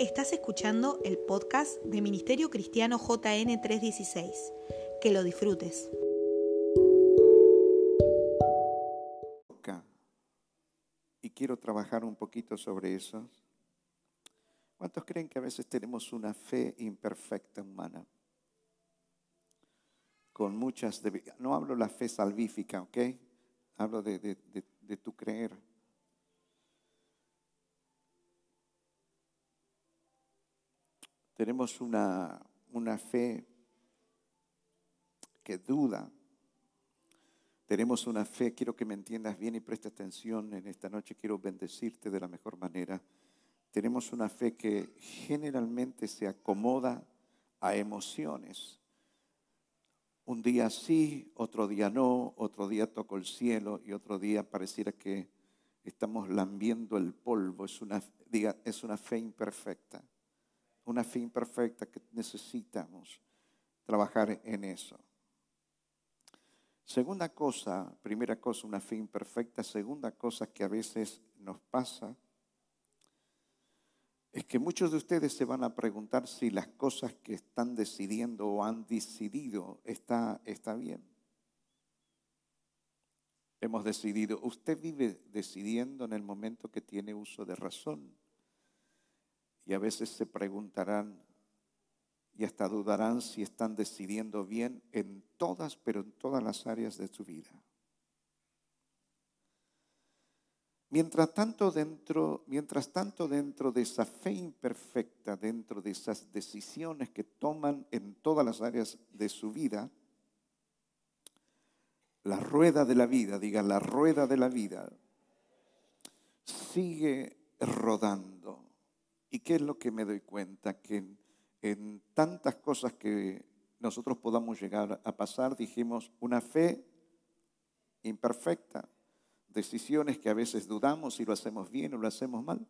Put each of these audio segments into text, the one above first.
Estás escuchando el podcast de Ministerio Cristiano JN 316. Que lo disfrutes. Y quiero trabajar un poquito sobre eso. ¿Cuántos creen que a veces tenemos una fe imperfecta humana? Con muchas... No hablo la fe salvífica, ¿ok? Hablo de, de, de tu creer. Tenemos una, una fe que duda. Tenemos una fe, quiero que me entiendas bien y preste atención en esta noche, quiero bendecirte de la mejor manera. Tenemos una fe que generalmente se acomoda a emociones. Un día sí, otro día no, otro día toco el cielo y otro día pareciera que estamos lambiendo el polvo. Es una, es una fe imperfecta una fe imperfecta que necesitamos trabajar en eso. Segunda cosa, primera cosa, una fe imperfecta. Segunda cosa que a veces nos pasa es que muchos de ustedes se van a preguntar si las cosas que están decidiendo o han decidido está, está bien. Hemos decidido, usted vive decidiendo en el momento que tiene uso de razón. Y a veces se preguntarán y hasta dudarán si están decidiendo bien en todas, pero en todas las áreas de su vida. Mientras tanto, dentro, mientras tanto, dentro de esa fe imperfecta, dentro de esas decisiones que toman en todas las áreas de su vida, la rueda de la vida, diga la rueda de la vida, sigue rodando. ¿Y qué es lo que me doy cuenta? Que en, tantas cosas que nosotros podamos llegar a pasar, dijimos, una fe imperfecta, decisiones que a veces dudamos si lo hacemos bien o lo hacemos mal,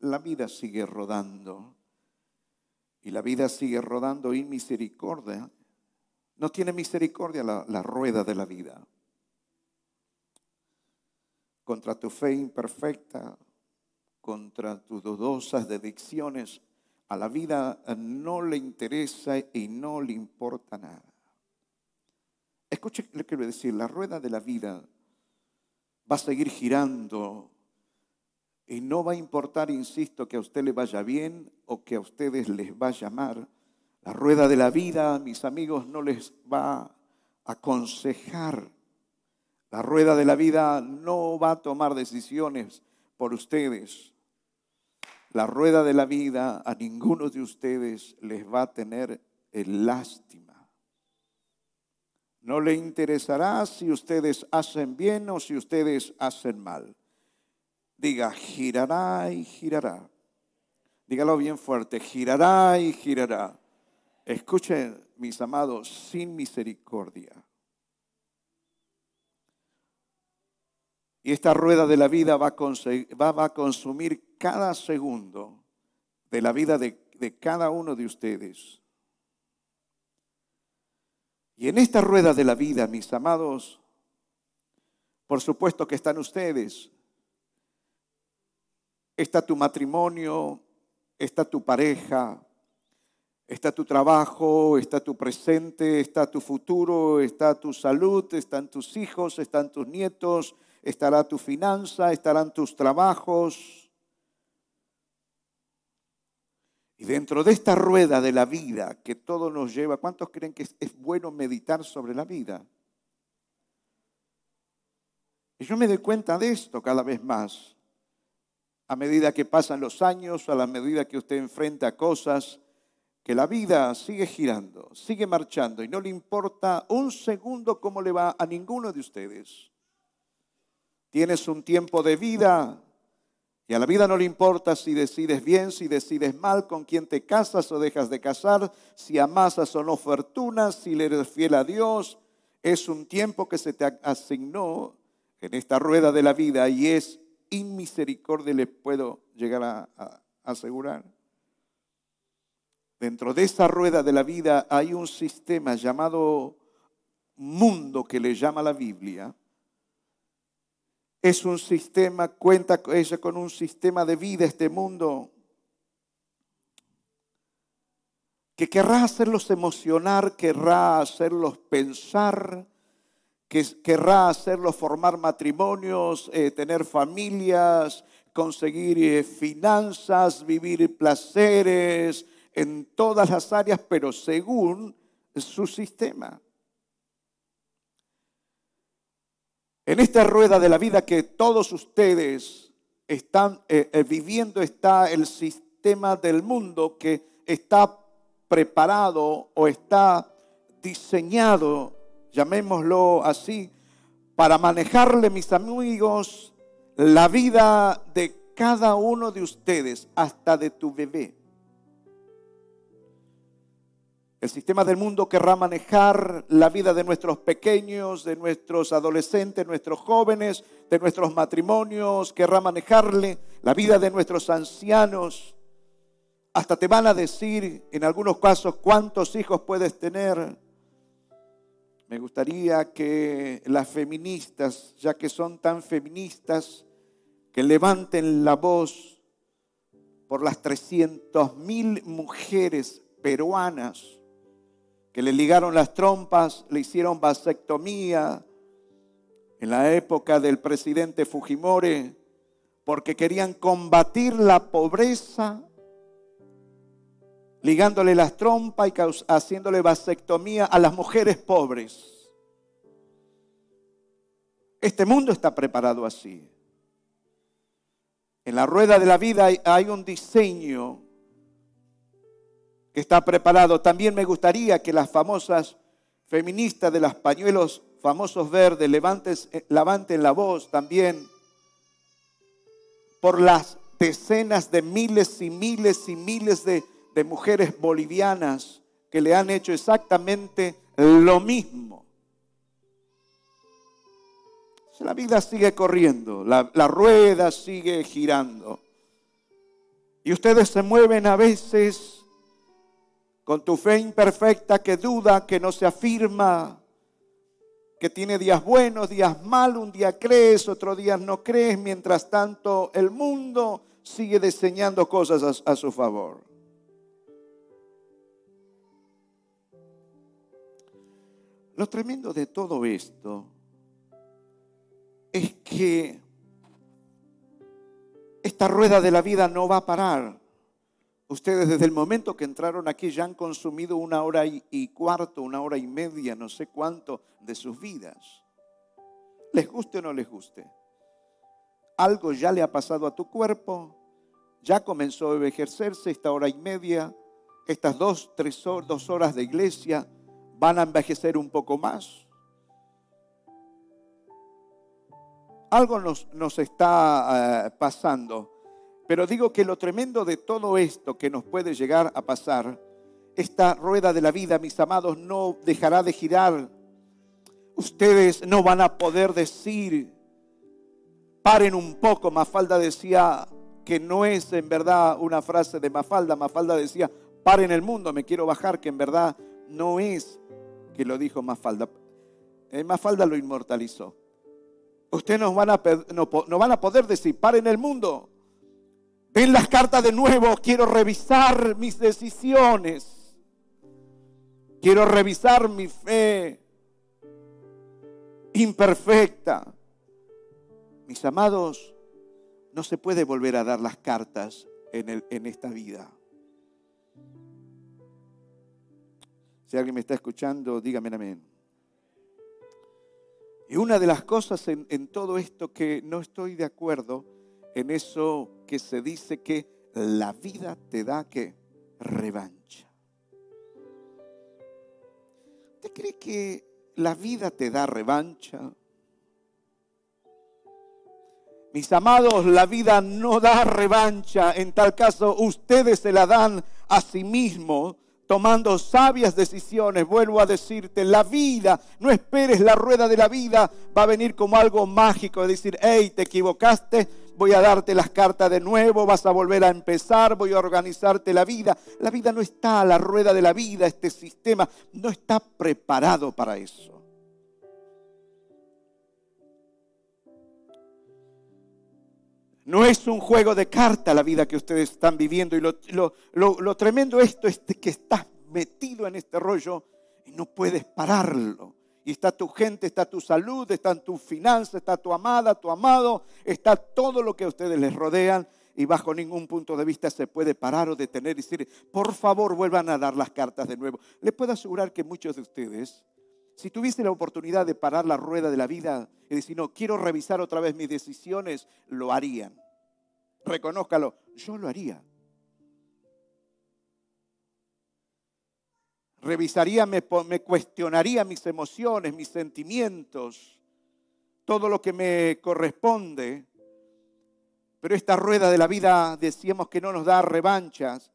la vida sigue rodando. Y la vida sigue rodando en misericordia. No tiene misericordia la rueda de la vida. Contra tu fe imperfecta, contra tus dudosas dedicciones, a la vida no le interesa y no le importa nada. Escuche lo que quiero decir, la rueda de la vida va a seguir girando y no va a importar, insisto, que a usted le vaya bien o que a ustedes les vaya mal. La rueda de la vida, mis amigos, no les va a aconsejar. La rueda de la vida no va a tomar decisiones por ustedes. La rueda de la vida a ninguno de ustedes les va a tener lástima. No le interesará si ustedes hacen bien o si ustedes hacen mal. Diga, girará y girará. Dígalo bien fuerte, girará y girará. Escuchen, mis amados, sin misericordia. Y esta rueda de la vida va a, consumir cada segundo de la vida de, de cada uno de ustedes. Y en esta rueda de la vida, mis amados, por supuesto que están ustedes. Está tu matrimonio, está tu pareja, está tu trabajo, está tu presente, está tu futuro, está tu salud, están tus hijos, están tus nietos, estará tu finanza, estarán tus trabajos. Y dentro de esta rueda de la vida que todo nos lleva, ¿cuántos creen que es, bueno meditar sobre la vida? Y yo me doy cuenta de esto cada vez más. A medida que pasan los años, a la medida que usted enfrenta cosas, que la vida sigue girando, sigue marchando y no le importa un segundo cómo le va a ninguno de ustedes. Tienes un tiempo de vida y a la vida no le importa si decides bien, si decides mal, con quién te casas o dejas de casar, si amasas o no fortunas, si le eres fiel a Dios. Es un tiempo que se te asignó en esta rueda de la vida y es inmisericordia, les puedo llegar a, asegurar. Dentro de esta rueda de la vida hay un sistema llamado mundo que le llama la Biblia, es un sistema, cuenta ella con un sistema de vida este mundo. que querrá hacerlos emocionar, querrá hacerlos pensar, que querrá hacerlos formar matrimonios, eh, tener familias, conseguir eh, finanzas, vivir placeres en todas las áreas, pero según su sistema. En esta rueda de la vida que todos ustedes están eh, eh, viviendo está el sistema del mundo que está preparado o está diseñado, llamémoslo así, para manejarle, mis amigos, la vida de cada uno de ustedes, hasta de tu bebé. El sistema del mundo querrá manejar la vida de nuestros pequeños, de nuestros adolescentes, nuestros jóvenes, de nuestros matrimonios, querrá manejarle la vida de nuestros ancianos. Hasta te van a decir en algunos casos cuántos hijos puedes tener. Me gustaría que las feministas, ya que son tan feministas, que levanten la voz por las 300 mil mujeres peruanas que le ligaron las trompas, le hicieron vasectomía en la época del presidente Fujimori, porque querían combatir la pobreza, ligándole las trompas y haciéndole vasectomía a las mujeres pobres. Este mundo está preparado así. En la rueda de la vida hay un diseño que está preparado. También me gustaría que las famosas feministas de los pañuelos famosos verdes eh, levanten la voz también por las decenas de miles y miles y miles de, mujeres bolivianas que le han hecho exactamente lo mismo. La vida sigue corriendo, la rueda sigue girando. Y ustedes se mueven a veces con tu fe imperfecta que duda, que no se afirma, que tiene días buenos, días malos, un día crees, otro día no crees, mientras tanto el mundo sigue diseñando cosas a, a su favor. Lo tremendo de todo esto es que esta rueda de la vida no va a parar. Ustedes desde el momento que entraron aquí ya han consumido una hora y, cuarto, una hora y media, no sé cuánto, de sus vidas. Les guste o no les guste. Algo ya le ha pasado a tu cuerpo, ya comenzó a envejecerse esta hora y media, estas dos, tres horas, dos horas de iglesia van a envejecer un poco más. Algo nos, nos está eh, pasando. Pero digo que lo tremendo de todo esto que nos puede llegar a pasar, esta rueda de la vida, mis amados, no dejará de girar. Ustedes no van a poder decir, paren un poco. Mafalda decía que no es en verdad una frase de Mafalda. Mafalda decía, paren el mundo, me quiero bajar, que en verdad no es que lo dijo Mafalda. Eh, Mafalda lo inmortalizó. Ustedes no van, a, no, no van a poder decir, paren el mundo. Ven las cartas de nuevo, quiero revisar mis decisiones. Quiero revisar mi fe imperfecta. Mis amados, no se puede volver a dar las cartas en, en esta vida. Si alguien me está escuchando, dígame amén. Y una de las cosas en, en todo esto que no estoy de acuerdo en eso que se dice que la vida te da que revancha. ¿Usted cree que la vida te da revancha? Mis amados, la vida no da revancha. En tal caso, ustedes se la dan a sí mismos tomando sabias decisiones. Vuelvo a decirte, la vida, no esperes la rueda de la vida, va a venir como algo mágico, de decir, hey, te equivocaste, voy a darte las cartas de nuevo, vas a volver a empezar, voy a organizarte la vida. La vida no está la rueda de la vida, este sistema no está preparado para eso. No es un juego de carta la vida que ustedes están viviendo. Y lo, tremendo esto es que estás metido en este rollo y no puedes pararlo. Y está tu gente, está tu salud, están tus finanzas, está tu amada, tu amado, está todo lo que a ustedes les rodean y bajo ningún punto de vista se puede parar o detener y decir, por favor vuelvan a dar las cartas de nuevo. Les puedo asegurar que muchos de ustedes, si tuviese la oportunidad de parar la rueda de la vida y decir, no, quiero revisar otra vez mis decisiones, lo harían. Reconózcalo, yo lo haría. Revisaría, me, me cuestionaría mis emociones, mis sentimientos, todo lo que me corresponde pero esta rueda de la vida decíamos que no nos da revanchas.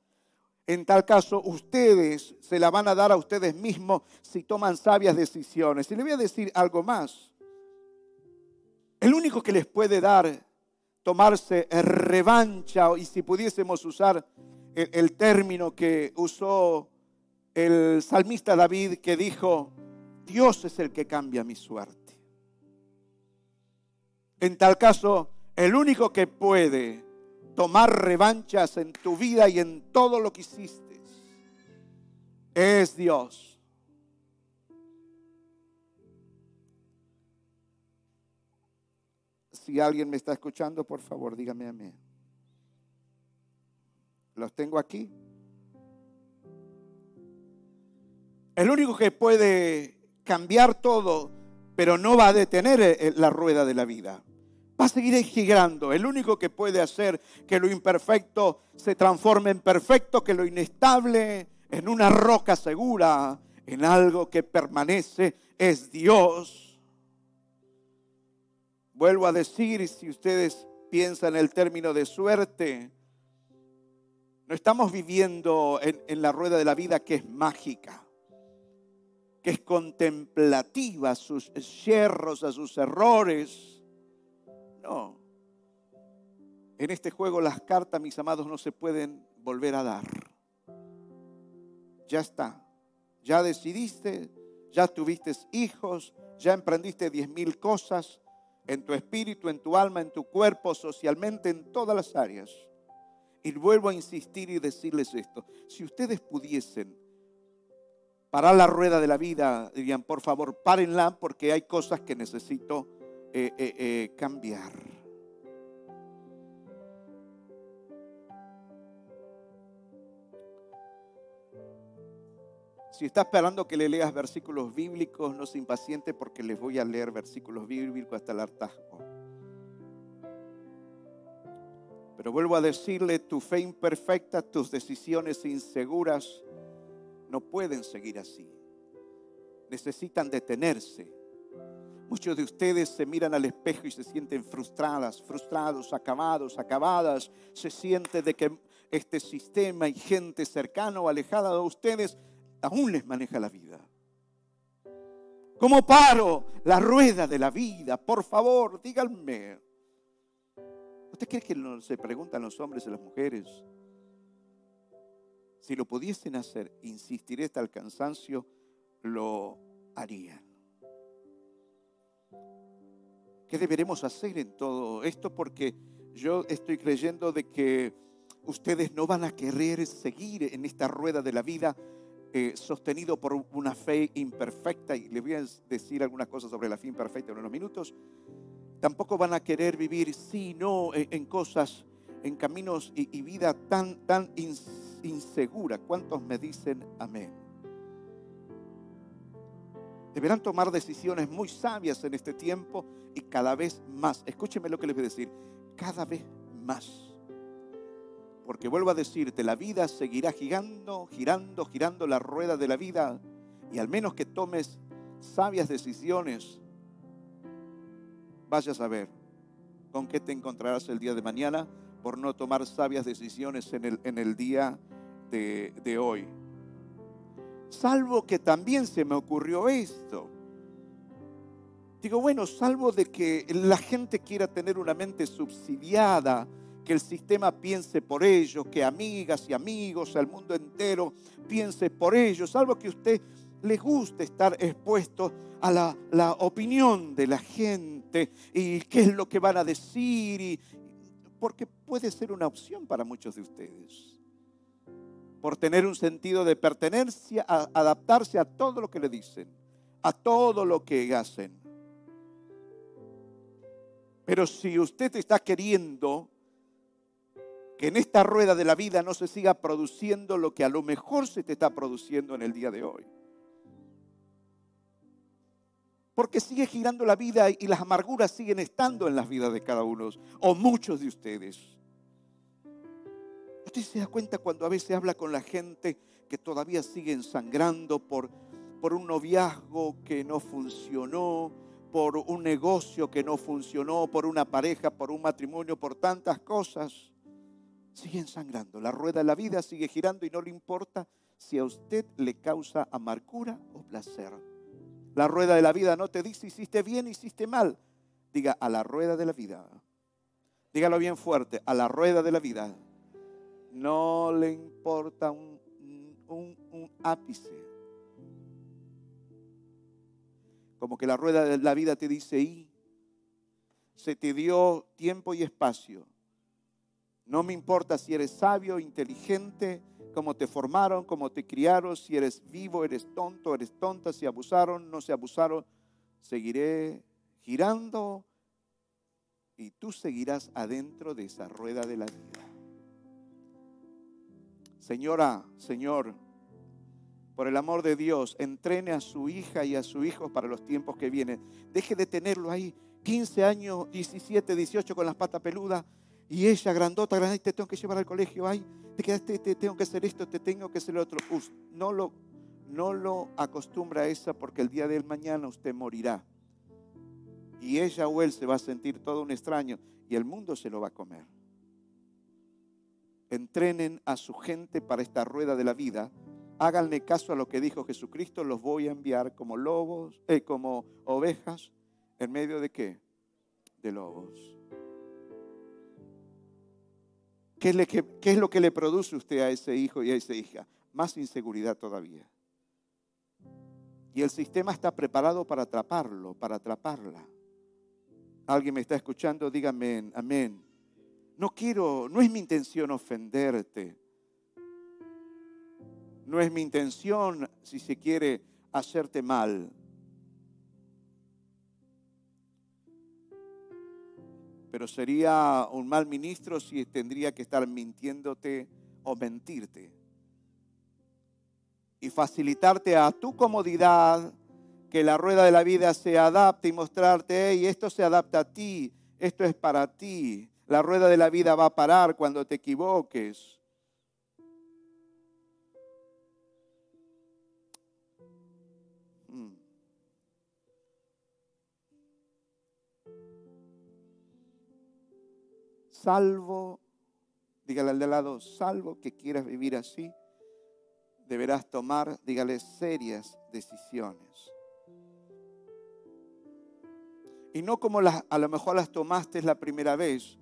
En tal caso, ustedes se la van a dar a ustedes mismos si toman sabias decisiones. Y le voy a decir algo más. El único que les puede dar, tomarse revancha, y si pudiésemos usar el, el término que usó el salmista David, que dijo, Dios es el que cambia mi suerte. En tal caso, el único que puede tomar revanchas en tu vida y en todo lo que hiciste es Dios. Si alguien me está escuchando, por favor, dígame a mí. Los tengo aquí. El único que puede cambiar todo, pero no va a detener eh, la rueda de la vida va a seguir girando. El único que puede hacer que lo imperfecto se transforme en perfecto, que lo inestable en una roca segura, en algo que permanece, es Dios. Vuelvo a decir, si ustedes piensan en el término de suerte, no estamos viviendo en, en la rueda de la vida que es mágica que es contemplativa a sus yerros, a sus errores, en este juego las cartas, mis amados, no se pueden volver a dar. Ya está. Ya decidiste, ya tuviste hijos, ya emprendiste diez mil cosas en tu espíritu, en tu alma, en tu cuerpo, socialmente, en todas las áreas. Y vuelvo a insistir y decirles esto. Si ustedes pudiesen parar la rueda de la vida, dirían, por favor, párenla porque hay cosas que necesito eh, eh, cambiar. Si está esperando que le leas versículos bíblicos, no se impaciente porque les voy a leer versículos bíblicos hasta el hartazgo. Pero vuelvo a decirle, tu fe imperfecta, tus decisiones inseguras, no pueden seguir así. Necesitan detenerse Muchos de ustedes se miran al espejo y se sienten frustradas, frustrados, acabados, acabadas. Se siente de que este sistema y gente cercana o alejada de ustedes aún les maneja la vida. ¿Cómo paro la rueda de la vida? Por favor, díganme. ¿Usted cree que se preguntan los hombres y las mujeres? Si lo pudiesen hacer, insistiré hasta el cansancio, lo harían. ¿Qué deberemos hacer en todo esto? Porque yo estoy creyendo de que ustedes no van a querer seguir en esta rueda de la vida eh, sostenido por una fe imperfecta. Y le voy a decir algunas cosas sobre la fe imperfecta en unos minutos. Tampoco van a querer vivir, sí, no, en, cosas, en caminos y, vida tan, tan insegura. ¿Cuántos me dicen amén? Deberán tomar decisiones muy sabias en este tiempo y cada vez más. Escúcheme lo que les voy a decir. Cada vez más. Porque vuelvo a decirte, la vida seguirá girando, girando, girando la rueda de la vida. Y al menos que tomes sabias decisiones, vayas a ver con qué te encontrarás el día de mañana por no tomar sabias decisiones en el, en el día de hoy. Salvo que también se me ocurrió esto. Digo, bueno, salvo de que la gente quiera tener una mente subsidiada, que el sistema piense por ellos, que amigas y amigos, el mundo entero piense por ellos, salvo que usted le guste estar expuesto a la, opinión de la gente y qué es lo que van a decir, porque puede ser una opción para muchos de ustedes por tener un sentido de pertenencia, a adaptarse a todo lo que le dicen, a todo lo que hacen. Pero si usted está queriendo que en esta rueda de la vida no se siga produciendo lo que a lo mejor se te está produciendo en el día de hoy. Porque sigue girando la vida y las amarguras siguen estando en las vidas de cada uno o muchos de ustedes. Usted se da cuenta cuando a veces habla con la gente que todavía sigue sangrando por, por un noviazgo que no funcionó, por un negocio que no funcionó, por una pareja, por un matrimonio, por tantas cosas siguen sangrando. La rueda de la vida sigue girando y no le importa si a usted le causa amargura o placer. La rueda de la vida no te dice hiciste bien, hiciste mal. Diga a la rueda de la vida. Dígalo bien fuerte, a la rueda de la vida. No le importa un, ápice. Como que la rueda de la vida te dice, y se te dio tiempo y espacio no me importa si eres sabio, inteligente, cómo te formaron, cómo te criaron, si eres vivo, eres tonto, eres tonta, si abusaron, no se abusaron. Seguiré girando y tú seguirás adentro de esa rueda de la vida. Señora, Señor, por el amor de Dios, entrene a su hija y a su hijo para los tiempos que vienen. Deje de tenerlo ahí 15 años, 17, 18 con las patas peludas y ella, grandota, grandota, te tengo que llevar al colegio, ay, te quedaste, te tengo que hacer esto, te tengo que hacer lo otro. no lo, no lo acostumbra a esa porque el día del mañana usted morirá. Y ella o él se va a sentir todo un extraño y el mundo se lo va a comer. Entrenen a su gente para esta rueda de la vida. Háganle caso a lo que dijo Jesucristo. Los voy a enviar como lobos, eh, como ovejas, en medio de qué? De lobos. ¿Qué es, lo que le produce usted a ese hijo y a esa hija? Más inseguridad todavía. Y el sistema está preparado para atraparlo, para atraparla. Alguien me está escuchando, dígame amén. No quiero, no es mi intención ofenderte. No es mi intención, si se quiere, hacerte mal. pero sería un mal ministro si tendría que estar mintiéndote o mentirte. Y facilitarte a tu comodidad que la rueda de la vida se adapte y mostrarte, y esto se adapta a ti, esto es para ti. La rueda de la vida va a parar cuando te equivoques. salvo, dígale al de lado, salvo que quieras vivir así, deberás tomar, dígale, serias decisiones. Y no como las, a lo mejor las tomaste la primera vez,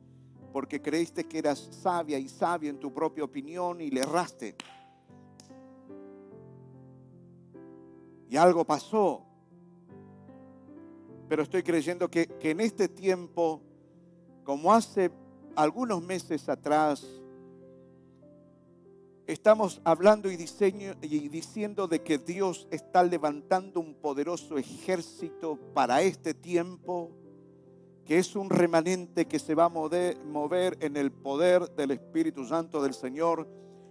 porque creíste que eras sabia y sabia en tu propia opinión y le erraste. Y algo pasó. Pero estoy creyendo que, que en este tiempo, como hace algunos meses atrás estamos hablando y, y, diciendo de que Dios está levantando un poderoso ejército para este tiempo, que es un remanente que se va a mover en el poder del Espíritu Santo del Señor,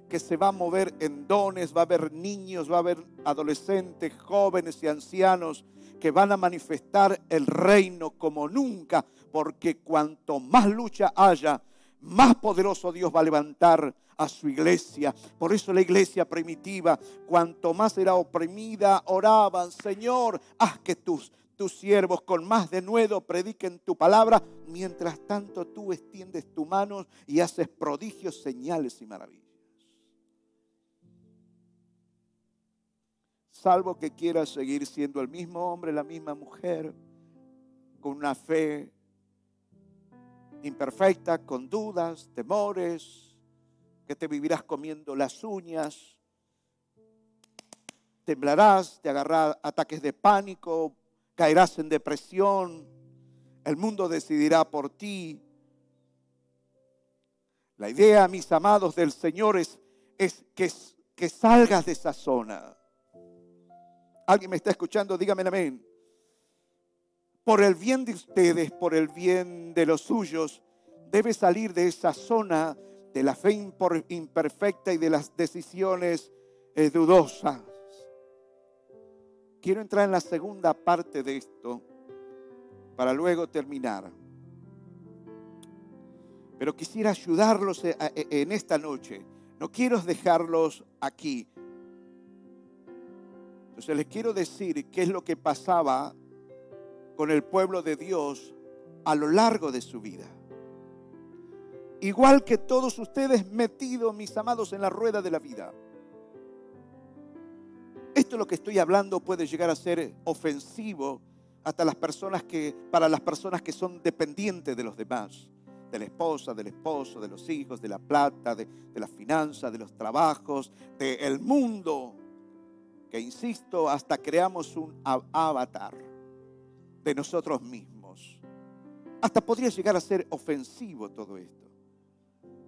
que se va a mover en dones, va a haber niños, va a haber adolescentes, jóvenes y ancianos que van a manifestar el reino como nunca, porque cuanto más lucha haya, más poderoso Dios va a levantar a su iglesia. Por eso la iglesia primitiva, cuanto más era oprimida, oraban, Señor, haz que tus, tus siervos con más denuedo prediquen tu palabra, mientras tanto tú extiendes tu mano y haces prodigios, señales y maravillas. Salvo que quieras seguir siendo el mismo hombre, la misma mujer, con una fe imperfecta, con dudas, temores, que te vivirás comiendo las uñas, temblarás, te agarrarás ataques de pánico, caerás en depresión, el mundo decidirá por ti. La idea, mis amados, del Señor es, que salgas de esa zona. ¿Alguien me está escuchando? Dígame amén. Por el bien de ustedes, por el bien de los suyos, debe salir de esa zona de la fe imperfecta y de las decisiones eh, dudosas. Quiero entrar en la segunda parte de esto para luego terminar. Pero quisiera ayudarlos eh, eh, en esta noche. No quiero dejarlos aquí. Entonces les quiero decir qué es lo que pasaba con el pueblo de Dios a lo largo de su vida. Igual que todos ustedes metidos, mis amados, en la rueda de la vida. Esto es lo que estoy hablando puede llegar a ser ofensivo hasta las personas que, para las personas que son dependientes de los demás, de la esposa, del esposo, de los hijos, de la plata, de, de las finanzas, de los trabajos, del mundo, que insisto, hasta creamos un avatar de nosotros mismos. Hasta podría llegar a ser ofensivo todo esto.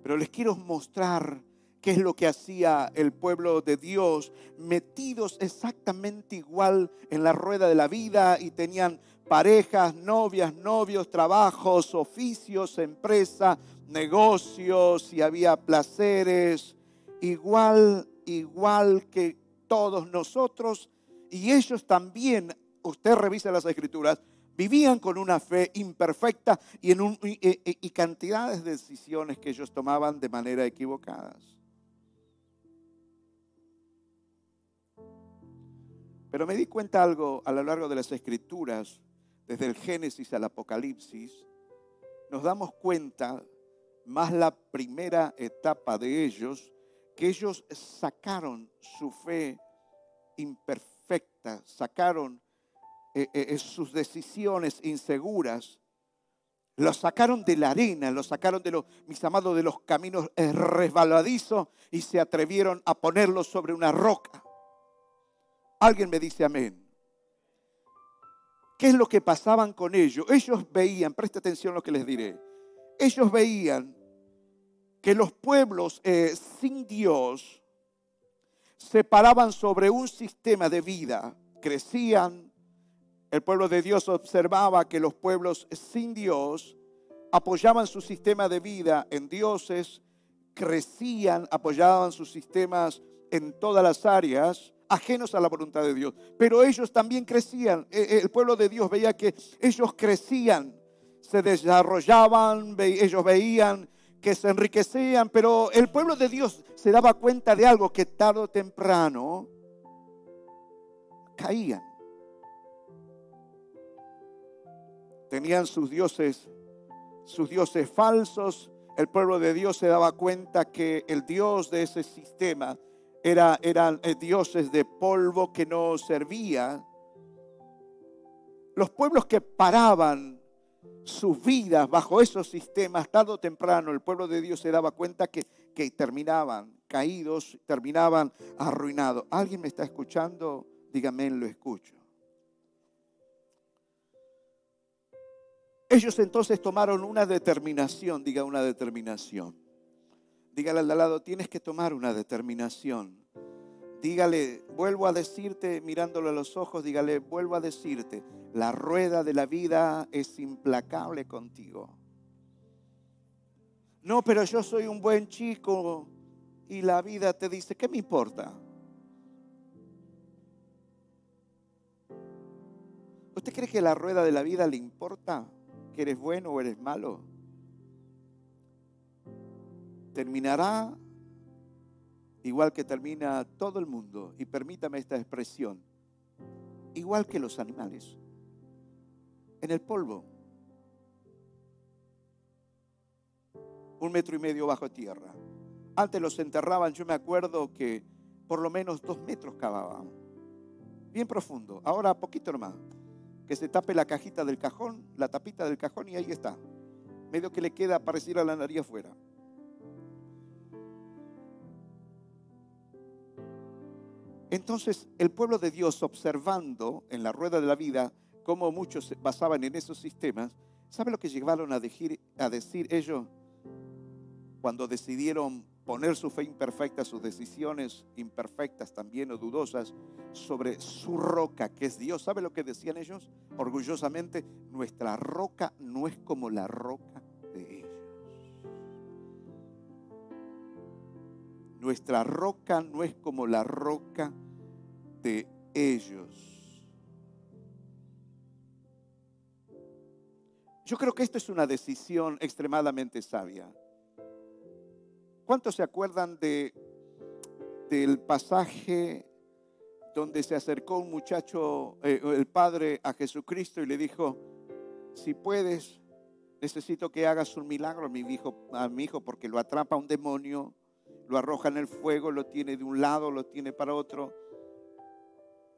Pero les quiero mostrar qué es lo que hacía el pueblo de Dios, metidos exactamente igual en la rueda de la vida y tenían parejas, novias, novios, trabajos, oficios, empresa, negocios y había placeres, igual, igual que todos nosotros. Y ellos también, usted revisa las escrituras, vivían con una fe imperfecta y, en un, y, cantidades de decisiones que ellos tomaban de manera equivocadas. Pero me di cuenta algo a lo largo de las escrituras, desde el Génesis al Apocalipsis, nos damos cuenta, más la primera etapa de ellos, que ellos sacaron su fe imperfecta, sacaron eh, eh, eh, sus decisiones inseguras, los sacaron de la arena, los sacaron de los, mis amados, de los caminos resbaladizos y se atrevieron a ponerlos sobre una roca. Alguien me dice amén. ¿Qué es lo que pasaban con ellos? Ellos veían, presta atención a lo que les diré. Ellos veían que los pueblos eh, sin Dios se paraban sobre un sistema de vida, crecían. El pueblo de Dios observaba que los pueblos sin Dios apoyaban su sistema de vida en dioses, crecían, apoyaban sus sistemas en todas las áreas ajenos a la voluntad de Dios. Pero ellos también crecían. E, e, el pueblo de Dios veía que ellos crecían, se desarrollaban, ellos veían que se enriquecían, pero el pueblo de Dios se daba cuenta de algo que tarde o temprano caían. Tenían sus dioses, sus dioses falsos. El pueblo de Dios se daba cuenta que el Dios de ese sistema eran eh, dioses de polvo que no servían. Los pueblos que paraban sus vidas bajo esos sistemas, tarde o temprano, el pueblo de Dios se daba cuenta que, que terminaban caídos, terminaban arruinados. ¿Alguien me está escuchando? Dígame, lo escucho. Ellos entonces tomaron una determinación, diga una determinación. Dígale al lado, tienes que tomar una determinación. Dígale, vuelvo a decirte, mirándolo a los ojos, dígale, vuelvo a decirte, la rueda de la vida es implacable contigo. No, pero yo soy un buen chico y la vida te dice, ¿qué me importa? ¿Usted cree que la rueda de la vida le importa que eres bueno o eres malo? Terminará igual que termina todo el mundo, y permítame esta expresión, igual que los animales, en el polvo, un metro y medio bajo tierra. Antes los enterraban, yo me acuerdo que por lo menos dos metros cavaban, bien profundo, ahora poquito nomás, que se tape la cajita del cajón, la tapita del cajón y ahí está, medio que le queda pareciera la nariz afuera. Entonces el pueblo de Dios observando en la rueda de la vida cómo muchos se basaban en esos sistemas, ¿sabe lo que llegaron a decir, a decir ellos cuando decidieron poner su fe imperfecta, sus decisiones imperfectas también o dudosas sobre su roca, que es Dios. ¿Sabe lo que decían ellos? Orgullosamente, nuestra roca no es como la roca Nuestra roca no es como la roca de ellos. Yo creo que esto es una decisión extremadamente sabia. ¿Cuántos se acuerdan de, del pasaje donde se acercó un muchacho, eh, el padre, a Jesucristo y le dijo, si puedes, necesito que hagas un milagro a mi hijo, a mi hijo porque lo atrapa un demonio, lo arroja en el fuego, lo tiene de un lado, lo tiene para otro.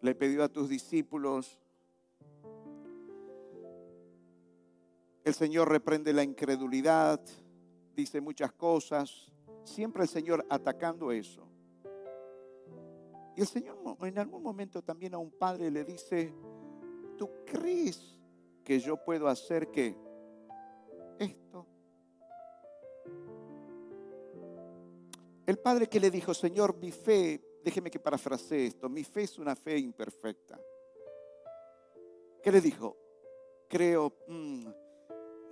Le pidió a tus discípulos. El Señor reprende la incredulidad, dice muchas cosas. Siempre el Señor atacando eso. Y el Señor en algún momento también a un padre le dice, ¿tú crees que yo puedo hacer que esto? El padre que le dijo, Señor, mi fe, déjeme que parafrasee esto, mi fe es una fe imperfecta. ¿Qué le dijo? Creo, mm,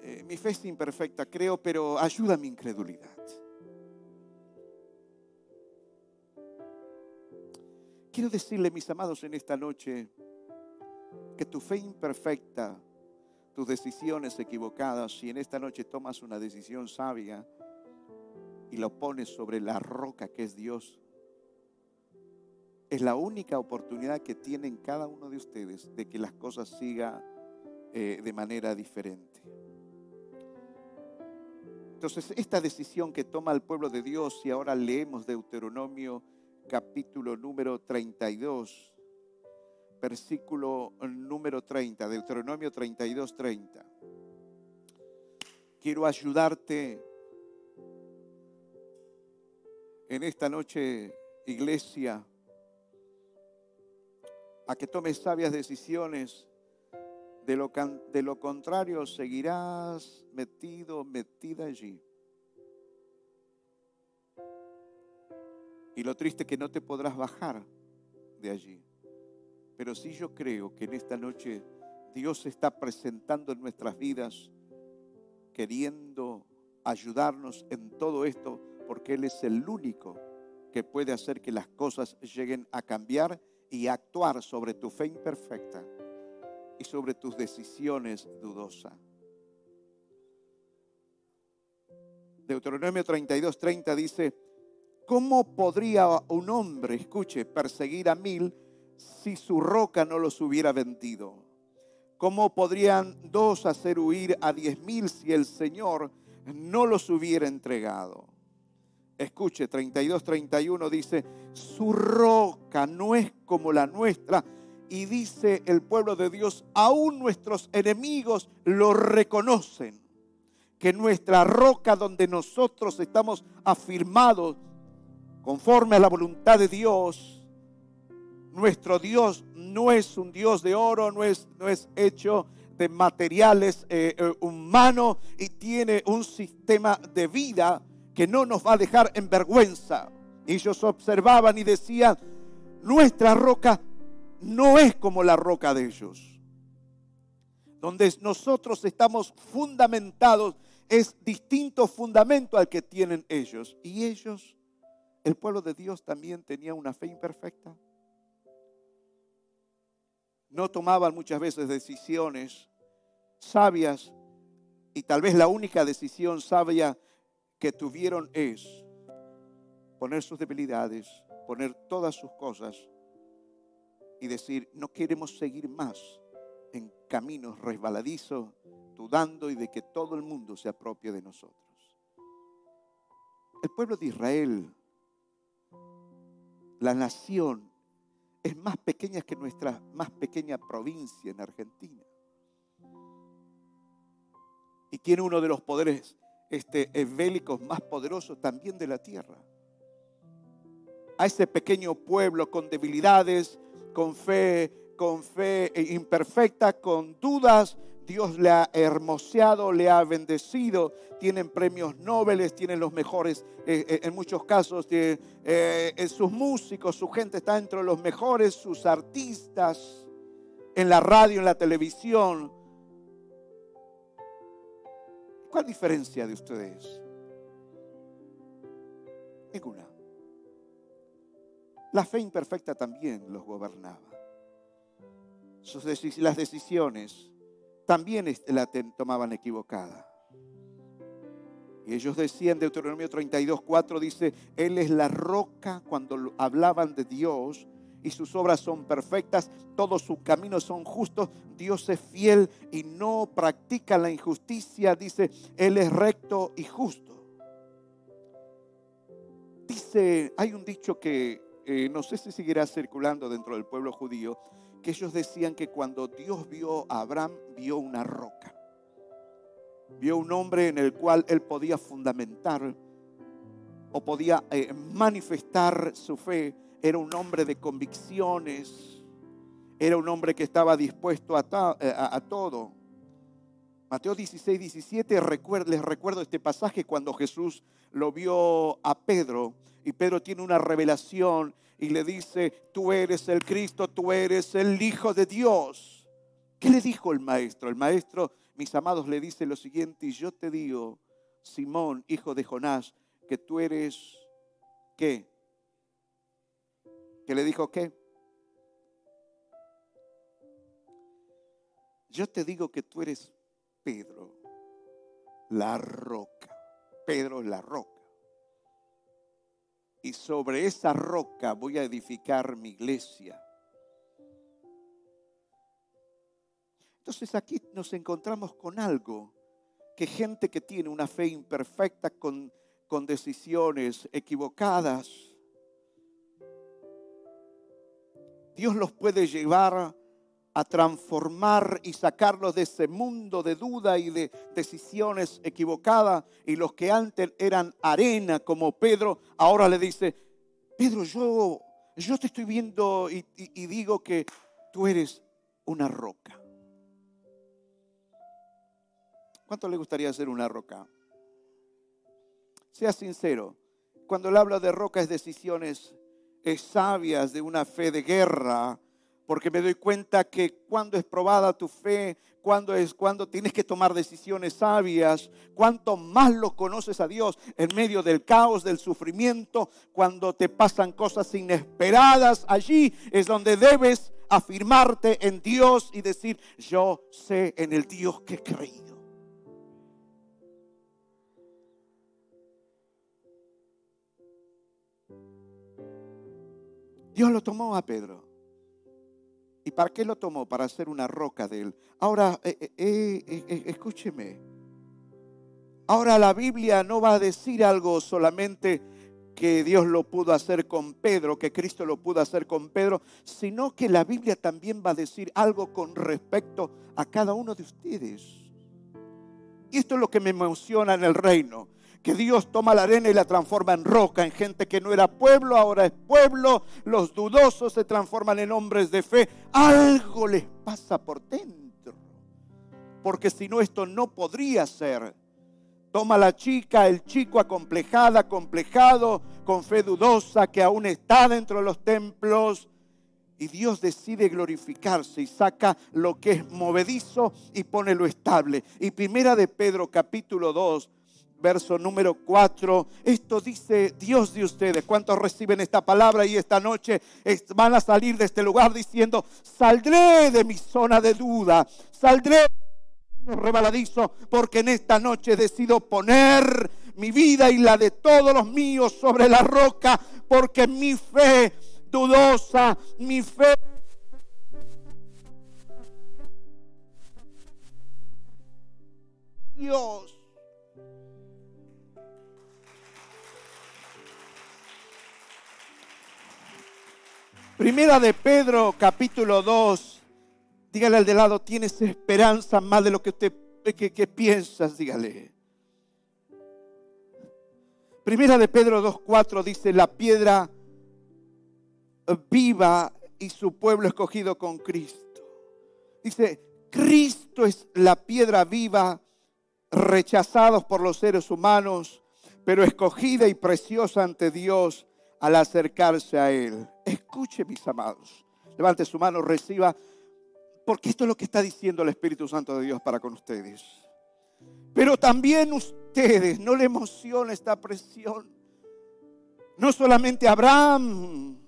eh, mi fe es imperfecta, creo, pero ayuda mi incredulidad. Quiero decirle, mis amados, en esta noche, que tu fe imperfecta, tus decisiones equivocadas, si en esta noche tomas una decisión sabia y lo pones sobre la roca que es Dios, es la única oportunidad que tienen cada uno de ustedes de que las cosas sigan eh, de manera diferente. Entonces, esta decisión que toma el pueblo de Dios, y ahora leemos Deuteronomio capítulo número 32, versículo número 30, Deuteronomio 32, 30. Quiero ayudarte en esta noche, iglesia, a que tomes sabias decisiones. De lo, de lo contrario, seguirás metido, metida allí. Y lo triste es que no te podrás bajar de allí. Pero sí yo creo que en esta noche Dios se está presentando en nuestras vidas, queriendo ayudarnos en todo esto, porque Él es el único que puede hacer que las cosas lleguen a cambiar y actuar sobre tu fe imperfecta y sobre tus decisiones dudosas. Deuteronomio 32, 30 dice, ¿Cómo podría un hombre, escuche, perseguir a mil si su roca no los hubiera vendido? ¿Cómo podrían dos hacer huir a diez mil si el Señor no los hubiera entregado? Escuche, 32, 31 dice, su roca no es como la nuestra. Y dice el pueblo de Dios, aún nuestros enemigos lo reconocen. Que nuestra roca donde nosotros estamos afirmados conforme a la voluntad de Dios. Nuestro Dios no es un Dios de oro, no es, no es hecho de materiales eh, eh, humanos y tiene un sistema de vida que no nos va a dejar en vergüenza. Ellos observaban y decían, nuestra roca no es como la roca de ellos. Donde nosotros estamos fundamentados es distinto fundamento al que tienen ellos. Y ellos el pueblo de Dios también tenía una fe imperfecta. No tomaban muchas veces decisiones sabias y tal vez la única decisión sabia que tuvieron es poner sus debilidades, poner todas sus cosas y decir, no queremos seguir más en caminos resbaladizos, dudando y de que todo el mundo se apropie de nosotros. El pueblo de Israel la nación es más pequeña que nuestra más pequeña provincia en Argentina. Y tiene uno de los poderes este, bélicos más poderosos también de la tierra. A ese pequeño pueblo con debilidades, con fe, con fe imperfecta, con dudas, Dios le ha hermoseado, le ha bendecido, tienen premios Nobel, tienen los mejores, eh, eh, en muchos casos, eh, sus músicos, su gente está entre los mejores, sus artistas, en la radio, en la televisión. ¿Cuál diferencia de ustedes? Ninguna. La fe imperfecta también los gobernaba. Sus las decisiones también la tomaban equivocada. Y ellos decían, Deuteronomio 32, 4 dice, Él es la roca cuando hablaban de Dios y sus obras son perfectas, todos sus caminos son justos, Dios es fiel y no practica la injusticia, dice, Él es recto y justo. Dice, hay un dicho que eh, no sé si seguirá circulando dentro del pueblo judío, que ellos decían que cuando Dios vio a Abraham, vio una roca. Vio un hombre en el cual él podía fundamentar o podía eh, manifestar su fe. Era un hombre de convicciones. Era un hombre que estaba dispuesto a, eh, a, todo. Mateo 16, 17, les recuerdo este pasaje cuando Jesús lo vio a Pedro y Pedro tiene una revelación y le dice, tú eres el Cristo, tú eres el Hijo de Dios. ¿Qué le dijo el maestro? El maestro, mis amados, le dice lo siguiente, y yo te digo, Simón, hijo de Jonás, que tú eres, ¿qué? ¿Qué le dijo qué? Yo te digo que tú eres Pedro, la roca. Pedro la roca y sobre esa roca voy a edificar mi iglesia. Entonces aquí nos encontramos con algo, que gente que tiene una fe imperfecta con, con decisiones equivocadas, Dios los puede llevar a transformar y sacarlos de ese mundo de duda y de decisiones equivocadas. Y los que antes eran arena como Pedro, ahora le dice, Pedro, yo, yo te estoy viendo y, y digo que tú eres una roca. ¿Cuánto le gustaría ser una roca? Sea sincero. Cuando él habla de roca es decisiones es sabias, de una fe de guerra, porque me doy cuenta que cuando es probada tu fe, cuando es cuando tienes que tomar decisiones sabias, cuanto más lo conoces a Dios en medio del caos, del sufrimiento, cuando te pasan cosas inesperadas, allí es donde debes afirmarte en Dios y decir, yo sé en el Dios que he creído. Dios lo tomó a Pedro. ¿Y para qué lo tomó? Para hacer una roca de él. Ahora, eh, eh, eh, escúcheme. Ahora la Biblia no va a decir algo solamente que Dios lo pudo hacer con Pedro, que Cristo lo pudo hacer con Pedro, sino que la Biblia también va a decir algo con respecto a cada uno de ustedes. Y esto es lo que me emociona en el reino que Dios toma la arena y la transforma en roca, en gente que no era pueblo, ahora es pueblo, los dudosos se transforman en hombres de fe, algo les pasa por dentro, porque si no esto no podría ser. Toma la chica, el chico acomplejada, acomplejado, con fe dudosa, que aún está dentro de los templos, y Dios decide glorificarse y saca lo que es movedizo y pone lo estable. Y primera de Pedro capítulo 2, verso número 4. Esto dice Dios de ustedes. ¿Cuántos reciben esta palabra y esta noche van a salir de este lugar diciendo, saldré de mi zona de duda, saldré rebaladizo, porque en esta noche decido poner mi vida y la de todos los míos sobre la roca, porque mi fe dudosa, mi fe Dios Primera de Pedro, capítulo 2. Dígale al de lado, tienes esperanza más de lo que usted que, piensas, dígale. Primera de Pedro 2.4 dice, la piedra viva y su pueblo escogido con Cristo. Dice, Cristo es la piedra viva, rechazados por los seres humanos, pero escogida y preciosa ante Dios al acercarse a Él. Escuche, mis amados. Levante su mano, reciba, porque esto es lo que está diciendo el Espíritu Santo de Dios para con ustedes. Pero también ustedes, no le emociona esta presión. No solamente Abraham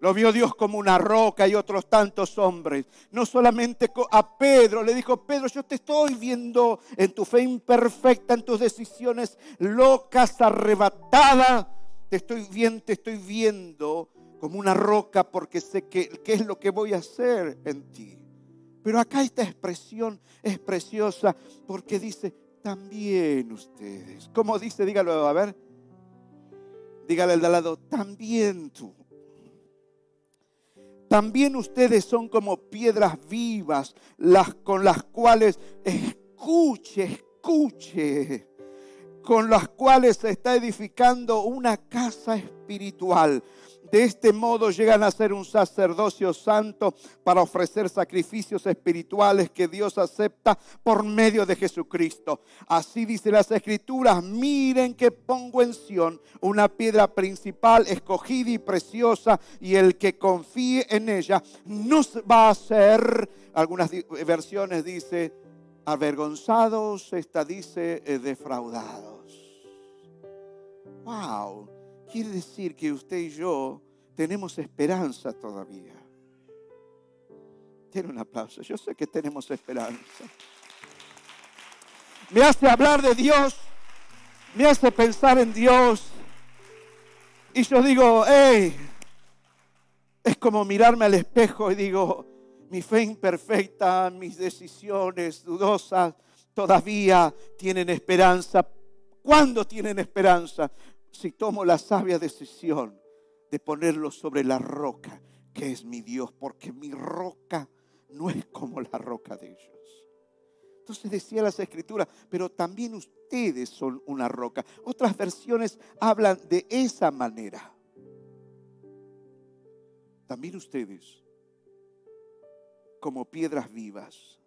lo vio Dios como una roca y otros tantos hombres. No solamente a Pedro le dijo, Pedro, yo te estoy viendo en tu fe imperfecta, en tus decisiones locas, arrebatadas. Te estoy viendo, te estoy viendo como una roca porque sé que, qué es lo que voy a hacer en ti. Pero acá esta expresión es preciosa porque dice, también ustedes. Como dice? Dígalo, a ver. Dígale al de al lado, también tú. También ustedes son como piedras vivas, las con las cuales escuche, escuche, con las cuales se está edificando una casa espiritual de este modo llegan a ser un sacerdocio santo para ofrecer sacrificios espirituales que Dios acepta por medio de Jesucristo. Así dice las escrituras, miren que pongo en Sión una piedra principal escogida y preciosa y el que confíe en ella no va a ser, algunas versiones dice, avergonzados, esta dice eh, defraudados. Wow quiere decir que usted y yo tenemos esperanza todavía. Tiene un aplauso. Yo sé que tenemos esperanza. Me hace hablar de Dios. Me hace pensar en Dios. Y yo digo, hey, es como mirarme al espejo y digo, mi fe imperfecta, mis decisiones dudosas, todavía tienen esperanza. ¿Cuándo tienen esperanza? Si tomo la sabia decisión de ponerlo sobre la roca, que es mi Dios, porque mi roca no es como la roca de ellos. Entonces decía las escrituras, pero también ustedes son una roca. Otras versiones hablan de esa manera. También ustedes, como piedras vivas.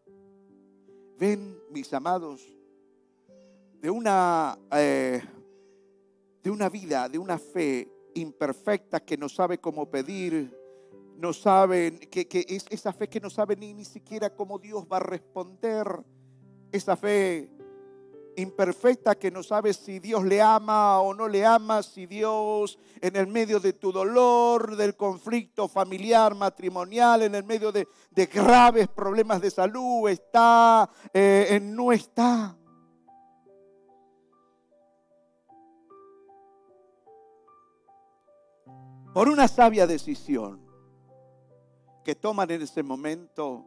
Ven, mis amados, de una eh, de una vida, de una fe imperfecta que no sabe cómo pedir, no sabe, que, es esa fe que no sabe ni, ni siquiera cómo Dios va a responder, esa fe imperfecta que no sabe si Dios le ama o no le ama, si Dios en el medio de tu dolor, del conflicto familiar, matrimonial, en el medio de, graves problemas de salud, está, eh, no está. Por una sabia decisión que toman en ese momento,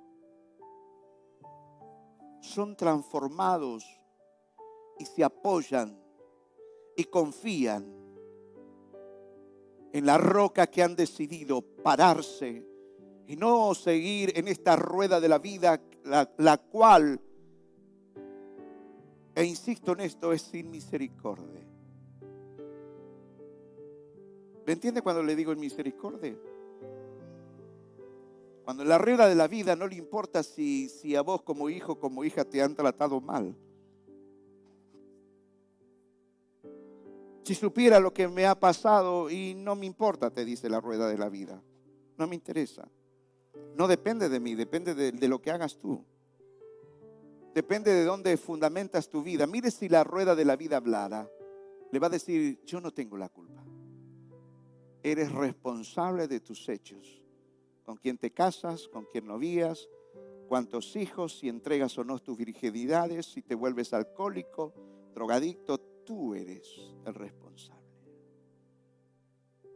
son transformados y se apoyan y confían en la roca que han decidido pararse y no seguir en esta rueda de la vida, la, cual, e insisto en esto, es sin misericordia. ¿Me entiende cuando le digo en misericordia? Cuando en la regla de la vida no le importa si, si a vos como hijo, como hija te han tratado mal. Si supiera lo que me ha pasado y no me importa, te dice la rueda de la vida. No me interesa. No depende de mí, depende de, lo que hagas tú. Depende de dónde fundamentas tu vida. Mire si la rueda de la vida hablara. Le va a decir, yo no tengo la culpa eres responsable de tus hechos. Con quién te casas, con quién novías, cuántos hijos, si entregas o no tus virginidades, si te vuelves alcohólico, drogadicto, tú eres el responsable.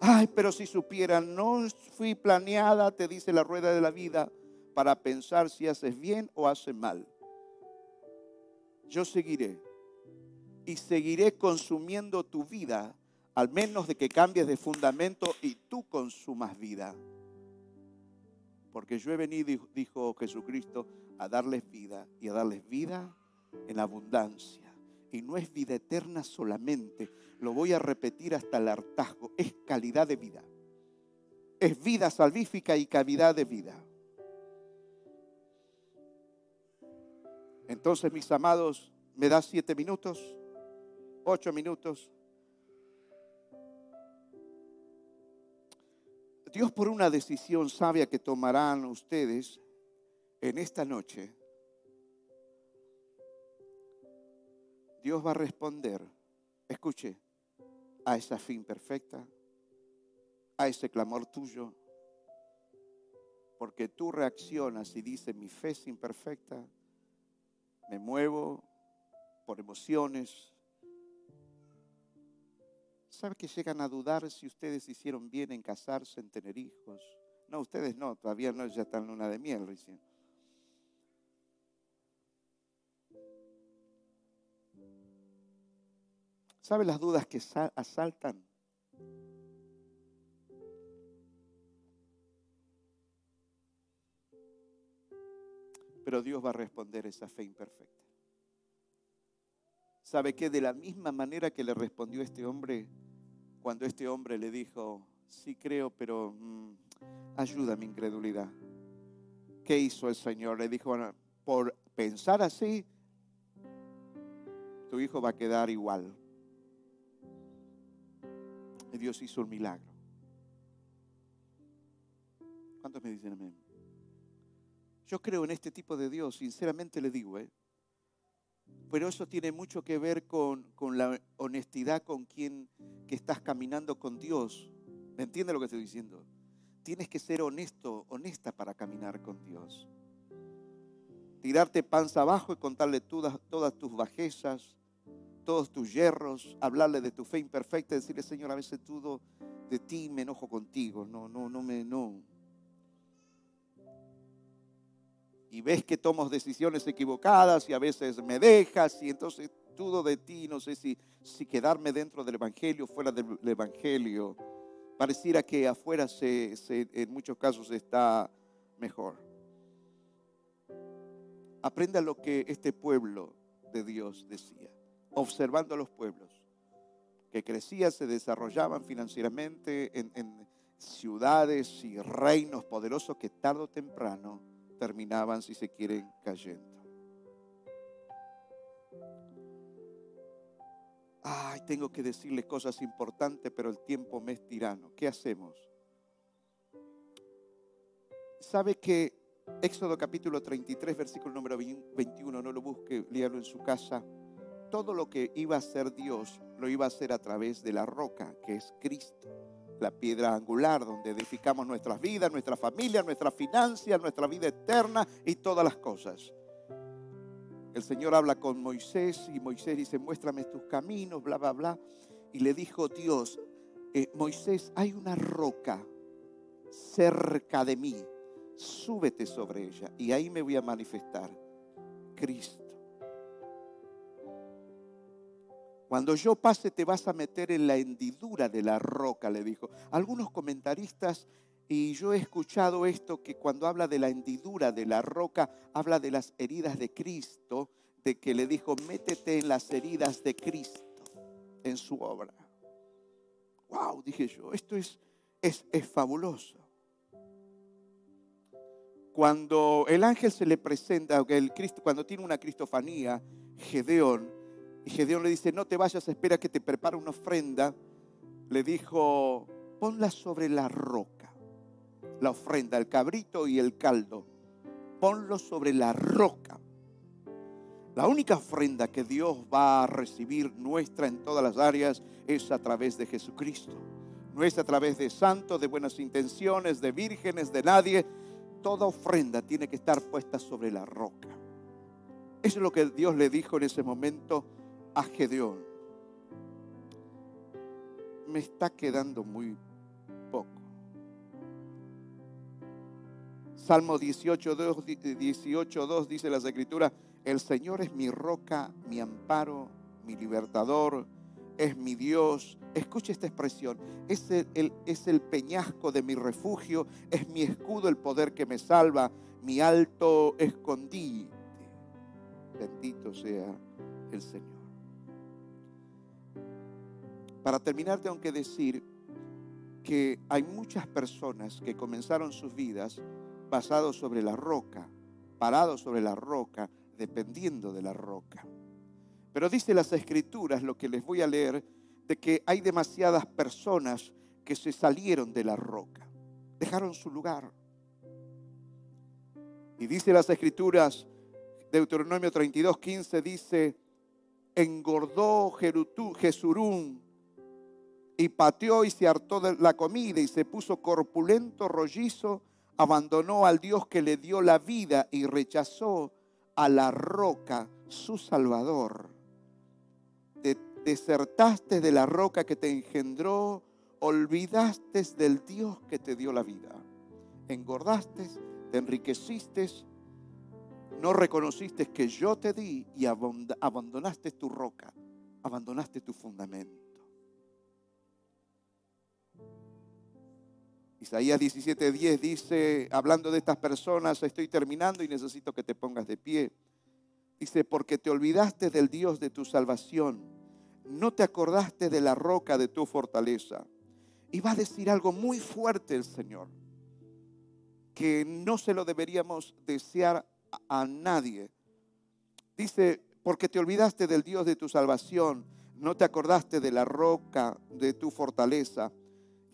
Ay, pero si supieran, no fui planeada, te dice la rueda de la vida, para pensar si haces bien o haces mal. Yo seguiré y seguiré consumiendo tu vida al menos de que cambies de fundamento y tú consumas vida. Porque yo he venido, dijo Jesucristo, a darles vida y a darles vida en abundancia. Y no es vida eterna solamente, lo voy a repetir hasta el hartazgo, es calidad de vida. Es vida salvífica y calidad de vida. Entonces, mis amados, ¿me da siete minutos? ¿Ocho minutos? Dios por una decisión sabia que tomarán ustedes en esta noche, Dios va a responder, escuche, a esa fin perfecta, a ese clamor tuyo, porque tú reaccionas y dices, mi fe es imperfecta, me muevo por emociones. ¿Sabe que llegan a dudar si ustedes hicieron bien en casarse, en tener hijos? No, ustedes no, todavía no, ya están en luna de miel recién. ¿Sabe las dudas que asaltan? Pero Dios va a responder esa fe imperfecta. ¿Sabe que de la misma manera que le respondió este hombre, cuando este hombre le dijo, sí creo, pero mm, ayuda mi incredulidad? ¿Qué hizo el Señor? Le dijo, por pensar así, tu hijo va a quedar igual. Dios hizo un milagro. ¿Cuántos me dicen amén? Yo creo en este tipo de Dios, sinceramente le digo, ¿eh? Pero eso tiene mucho que ver con, con, la honestidad con quien que estás caminando con Dios. ¿Me entiende lo que estoy diciendo? Tienes que ser honesto, honesta para caminar con Dios. Tirarte panza abajo y contarle todas, tus bajezas, todos tus hierros, hablarle de tu fe imperfecta, decirle, Señor, a veces todo de ti me enojo contigo, no, no, no me, no. Y ves que tomas decisiones equivocadas y a veces me dejas y entonces todo de ti, no sé si, si quedarme dentro del Evangelio, fuera del, Evangelio. Pareciera que afuera se, en muchos casos está mejor. Aprenda lo que este pueblo de Dios decía observando a los pueblos que crecían, se desarrollaban financieramente en, en ciudades y reinos poderosos que tarde o temprano terminaban, si se quieren, cayendo. Ay, tengo que decirles cosas importantes, pero el tiempo me es tirano. ¿Qué hacemos? ¿Sabe que Éxodo capítulo 33, versículo número 21, no lo busque, léalo en su casa todo lo que iba a hacer Dios lo iba a hacer a través de la roca, que es Cristo, la piedra angular donde edificamos nuestras vidas, nuestra familia, nuestra financia, nuestra vida eterna y todas las cosas. El Señor habla con Moisés y Moisés dice, muéstrame tus caminos, bla, bla, bla. Y le dijo Dios, eh, Moisés, hay una roca cerca de mí, súbete sobre ella y ahí me voy a manifestar. Cristo. Cuando yo pase te vas a meter en la hendidura de la roca, le dijo. Algunos comentaristas, y yo he escuchado esto, que cuando habla de la hendidura de la roca, habla de las heridas de Cristo, de que le dijo, métete en las heridas de Cristo, en su obra. Wow, dije yo, esto es, es, es fabuloso. Cuando el ángel se le presenta, cuando tiene una cristofanía, Gedeón, y Gedeón le dice, no te vayas, espera que te prepare una ofrenda. Le dijo, ponla sobre la roca, la ofrenda, el cabrito y el caldo. Ponlo sobre la roca. La única ofrenda que Dios va a recibir nuestra en todas las áreas es a través de Jesucristo. No es a través de santos, de buenas intenciones, de vírgenes, de nadie. Toda ofrenda tiene que estar puesta sobre la roca. Eso es lo que Dios le dijo en ese momento a Gedeón. Me está quedando muy poco. Salmo 18, 2, dice la escritura, el Señor es mi roca, mi amparo, mi libertador, es mi Dios. Escuche esta expresión, es el peñasco de mi refugio, es mi escudo, el poder que me salva, mi alto escondite. Bendito sea el Señor. Para terminar, tengo que decir que hay muchas personas que comenzaron sus vidas basados sobre la roca, parados sobre la roca dependiendo de la roca. Pero dice las escrituras, lo que les voy a leer, de que hay demasiadas personas que se salieron de la roca, dejaron su lugar. Y dice las escrituras, Deuteronomio 32, 15 dice, engordó Jesurún y pateó y se hartó de la comida y se puso corpulento, rollizo, abandonó al Dios que le dio la vida y rechazó a la roca, su Salvador. desertaste de la roca que te engendró, olvidaste del Dios que te dio la vida. Engordaste, te enriqueciste, no reconociste que yo te di y abandonaste tu roca, abandonaste tu fundamento. Isaías 17:10 dice, hablando de estas personas, estoy terminando y necesito que te pongas de pie. Dice, porque te olvidaste del Dios de tu salvación, no te acordaste de la roca de tu fortaleza. Y va a decir algo muy fuerte el Señor, que no se lo deberíamos desear a nadie. Dice, porque te olvidaste del Dios de tu salvación, no te acordaste de la roca de tu fortaleza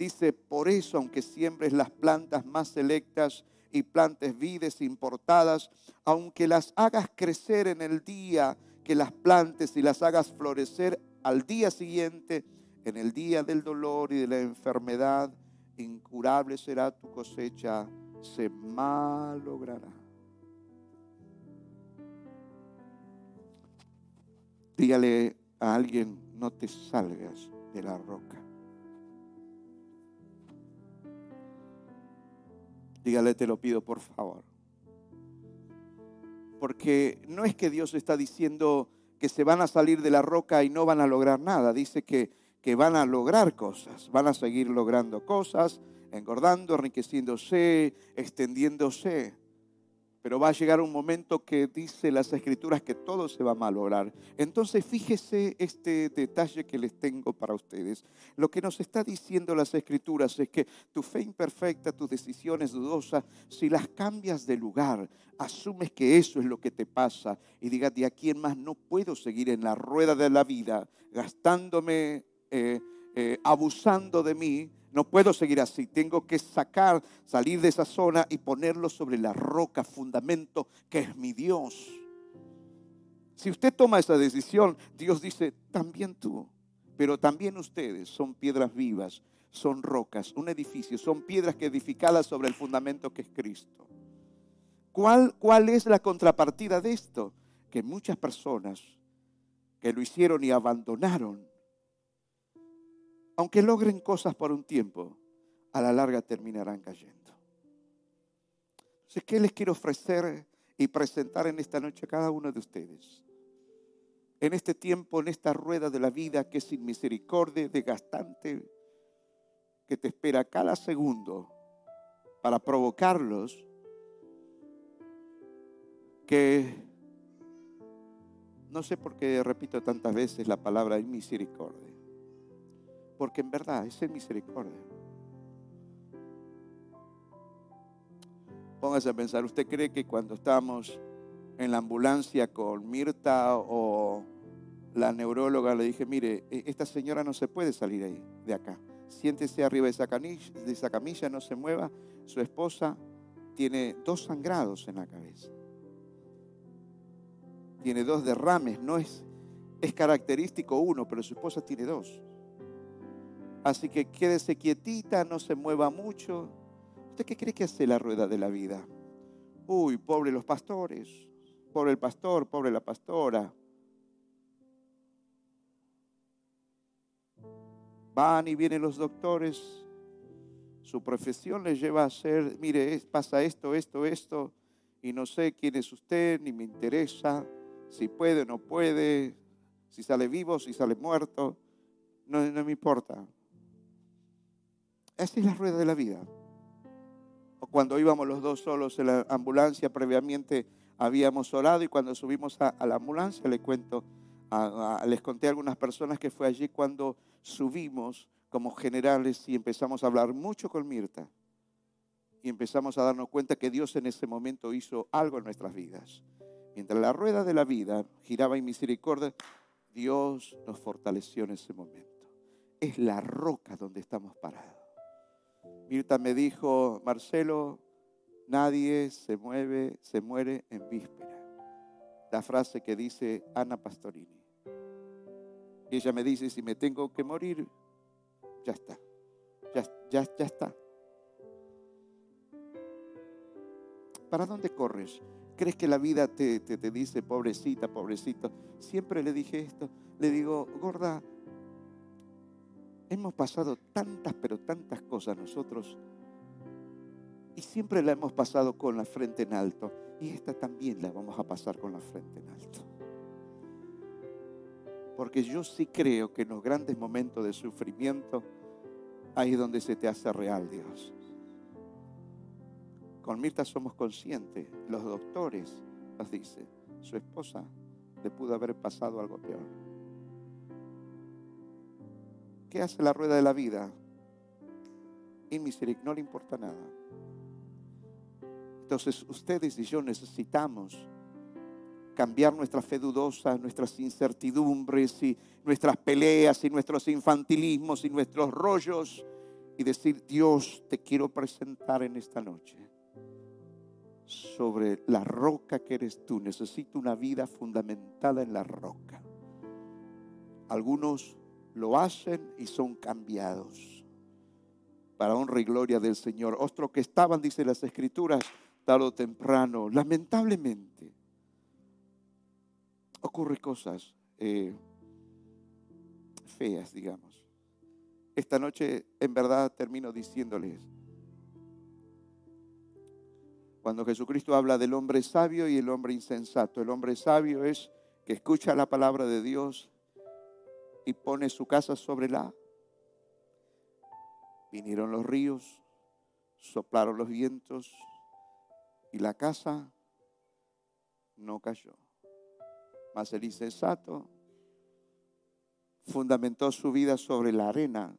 Dice, por eso, aunque siembres las plantas más selectas y plantes vides importadas, aunque las hagas crecer en el día que las plantes y las hagas florecer al día siguiente, en el día del dolor y de la enfermedad, incurable será tu cosecha, se malogrará. Dígale a alguien, no te salgas de la roca. Dígale, te lo pido por favor. Porque no es que Dios está diciendo que se van a salir de la roca y no van a lograr nada. Dice que, que van a lograr cosas, van a seguir logrando cosas, engordando, enriqueciéndose, extendiéndose. Pero va a llegar un momento que dice las escrituras que todo se va a malograr. Entonces fíjese este detalle que les tengo para ustedes. Lo que nos está diciendo las escrituras es que tu fe imperfecta, tus decisiones dudosas, si las cambias de lugar, asumes que eso es lo que te pasa y digas, de aquí en más no puedo seguir en la rueda de la vida gastándome, eh, eh, abusando de mí, no puedo seguir así. Tengo que sacar, salir de esa zona y ponerlo sobre la roca, fundamento que es mi Dios. Si usted toma esa decisión, Dios dice, también tú, pero también ustedes son piedras vivas, son rocas, un edificio, son piedras que edificadas sobre el fundamento que es Cristo. ¿Cuál, ¿Cuál es la contrapartida de esto? Que muchas personas que lo hicieron y abandonaron aunque logren cosas por un tiempo, a la larga terminarán cayendo. Entonces, ¿qué les quiero ofrecer y presentar en esta noche a cada uno de ustedes? En este tiempo, en esta rueda de la vida que es sin misericordia, desgastante, que te espera cada segundo para provocarlos, que no sé por qué repito tantas veces la palabra misericordia porque en verdad es en misericordia. Póngase a pensar, ¿usted cree que cuando estamos en la ambulancia con Mirta o la neuróloga le dije, mire, e, esta señora no se puede salir ahí, de acá. Siéntese arriba de esa, de esa camilla, no se mueva. Su esposa tiene dos sangrados en la cabeza. Tiene dos derrames, no es, es característico uno, pero su esposa tiene dos. Así que quédese quietita, no se mueva mucho. ¿Usted qué cree que hace la rueda de la vida? Uy, pobre los pastores, pobre el pastor, pobre la pastora. Van y vienen los doctores. Su profesión les lleva a ser, mire, pasa esto, esto, esto, y no sé quién es usted, ni me interesa, si puede o no puede, si sale vivo, si sale muerto, no, no me importa. Esa es la rueda de la vida. Cuando íbamos los dos solos en la ambulancia, previamente habíamos orado y cuando subimos a, la ambulancia, le cuento, les conté a algunas personas que fue allí cuando subimos como generales y empezamos a hablar mucho con Mirta. Y empezamos a darnos cuenta que Dios en ese momento hizo algo en nuestras vidas. Mientras la rueda de la vida giraba en misericordia, Dios nos fortaleció en ese momento. Es la roca donde estamos parados. Mirta me dijo, Marcelo, nadie se mueve, se muere en víspera. La frase que dice Ana Pastorini. Y ella me dice, si me tengo que morir, ya está. Ya, ya, está. ¿Para dónde corres? ¿Crees que la vida te, te, te, dice, pobrecita, pobrecito? Siempre le dije esto. Le digo, gorda, hemos pasado tantas, pero tantas cosas nosotros. Y siempre la hemos pasado con la frente en alto. Y esta también la vamos a pasar con la frente en alto. Porque yo sí creo que en los grandes momentos de sufrimiento, ahí es donde se te hace real Dios. Con Mirta somos conscientes, los doctores nos dicen, su esposa le pudo haber pasado algo peor. ¿Qué hace la rueda de la vida? Y misericordia, no le importa nada. Entonces ustedes y yo necesitamos cambiar nuestra fe dudosa, nuestras incertidumbres y nuestras peleas y nuestros infantilismos y nuestros rollos y decir, Dios, te quiero presentar en esta noche sobre la roca que eres tú. Necesito una vida fundamentada en la roca. Algunos lo hacen y son cambiados para honra y gloria del Señor. Otros que estaban, dice las Escrituras, tarde o temprano, lamentablemente, ocurre cosas eh, feas, digamos. Esta noche, en verdad, termino diciéndoles, cuando Jesucristo habla del hombre sabio y el hombre insensato. El hombre sabio es que escucha la palabra de Dios y pone su casa sobre la. Vinieron los ríos, soplaron los vientos y la casa no cayó. Mas el insensato fundamentó su vida sobre la arena.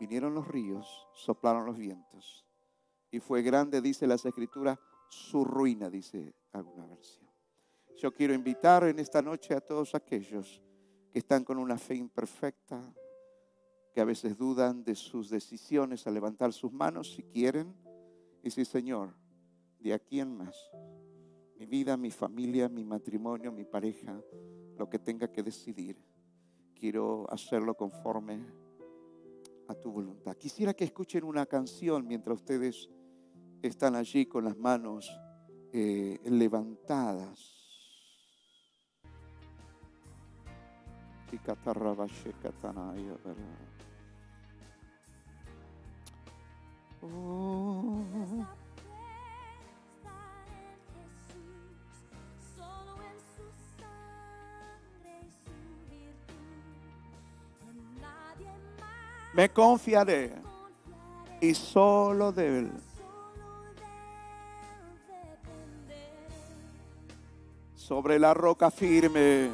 Vinieron los ríos, soplaron los vientos y fue grande, dice las escrituras, su ruina, dice alguna versión. Yo quiero invitar en esta noche a todos aquellos que están con una fe imperfecta, que a veces dudan de sus decisiones a levantar sus manos si quieren, y decir, Señor, de aquí en más, mi vida, mi familia, mi matrimonio, mi pareja, lo que tenga que decidir, quiero hacerlo conforme a tu voluntad. Quisiera que escuchen una canción mientras ustedes están allí con las manos eh, levantadas. Oh. Me confiaré y solo de él. sobre la roca firme.